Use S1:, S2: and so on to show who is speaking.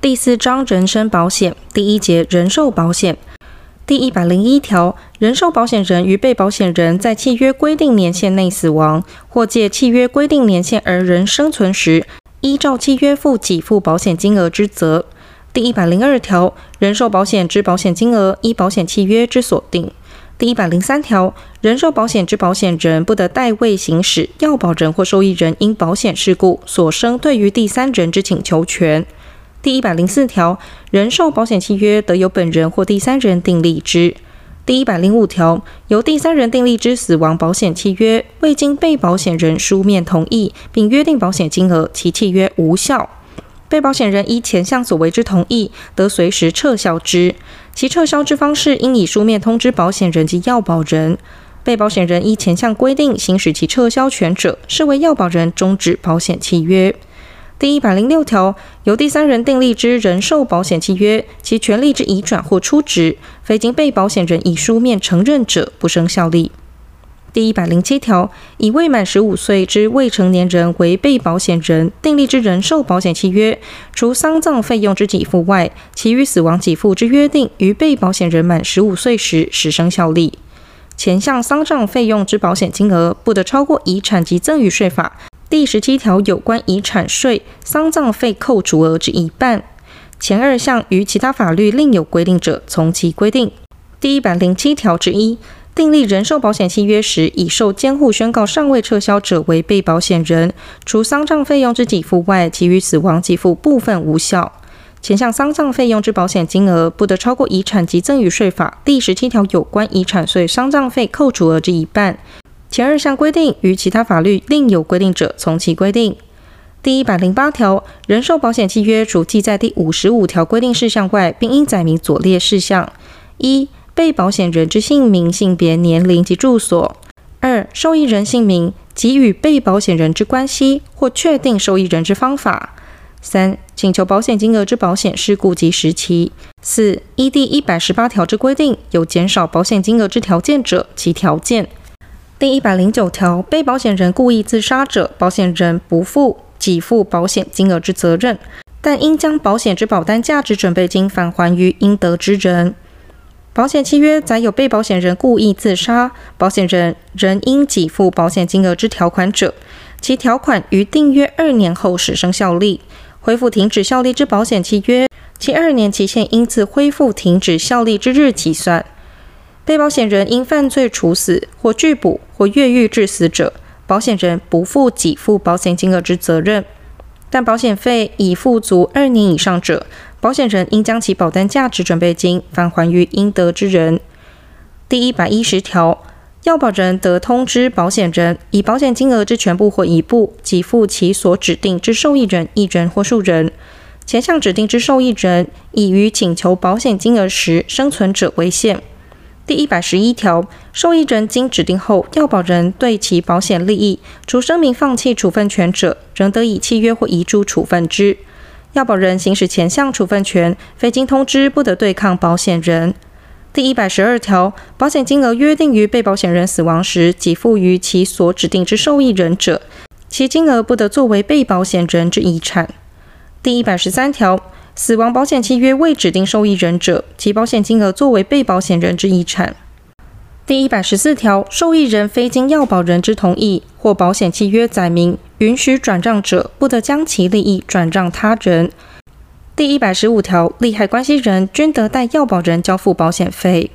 S1: 第四章人身保险第一节人寿保险第一百零一条，人寿保险人与被保险人在契约规定年限内死亡，或借契约规定年限而仍生存时，依照契约负给付保险金额之责。第一百零二条，人寿保险之保险金额依保险契约之所定。第一百零三条，人寿保险之保险人不得代位行使要保人或受益人因保险事故所生对于第三人之请求权。第一百零四条，人寿保险契约得由本人或第三人订立之。第一百零五条，由第三人订立之死亡保险契约，未经被保险人书面同意并约定保险金额，其契约无效。被保险人依前项所为之同意，得随时撤销之。其撤销之方式，应以书面通知保险人及要保人。被保险人依前项规定行使其撤销权者，视为要保人终止保险契约。第一百零六条，由第三人订立之人寿保险契约，其权利之移转或出质，非经被保险人以书面承认者，不生效力。第一百零七条，以未满十五岁之未成年人为被保险人订立之人寿保险契约，除丧葬费用之给付外，其余死亡给付之约定，于被保险人满十五岁时始生效力。前项丧葬费用之保险金额，不得超过遗产及赠与税法第十七条有关遗产税、丧葬费扣除额之一半。前二项与其他法律另有规定者，从其规定。第一百零七条之一。订立人寿保险契约时，已受监护宣告尚未撤销者为被保险人，除丧葬费用之给付外，其余死亡给付部分无效。前项丧葬费用之保险金额不得超过遗产及赠与税法第十七条有关遗产税、丧葬费扣除额之一半。前二项规定与其他法律另有规定者，从其规定。第一百零八条，人寿保险契约除记在第五十五条规定事项外，并应载明左列事项：一、被保险人之姓名、性别、年龄及住所；二、受益人姓名及与被保险人之关系或确定受益人之方法；三、请求保险金额之保险事故及时期；四、依第一百十八条之规定，有减少保险金额之条件者，其条件。第一百零九条，被保险人故意自杀者，保险人不负给付保险金额之责任，但应将保险之保单价值准备金返还于应得之人。保险契约载有被保险人故意自杀，保险人仍应给付保险金额之条款者，其条款于订约二年后始生效力。恢复停止效力之保险契约，其二年期限应自恢复停止效力之日起算。被保险人因犯罪处死或拒捕或越狱致死者，保险人不负给付保险金额之责任。但保险费已付足二年以上者，保险人应将其保单价值准备金返还于应得之人。第一百一十条，要保人得通知保险人，以保险金额之全部或一部给付其所指定之受益人一人或数人。前项指定之受益人，以于请求保险金额时生存者为限。第一百十一条，受益人经指定后，要保人对其保险利益，除声明放弃处分权者，仍得以契约或遗嘱处分之。要保人行使前项处分权，非经通知，不得对抗保险人。第一百十二条，保险金额约定于被保险人死亡时给付于其所指定之受益人者，其金额不得作为被保险人之遗产。第一百十三条。死亡保险契约未指定受益人者，其保险金额作为被保险人之遗产。第一百十四条，受益人非经要保人之同意或保险契约载明允许转让者，不得将其利益转让他人。第一百十五条，利害关系人均得代要保人交付保险费。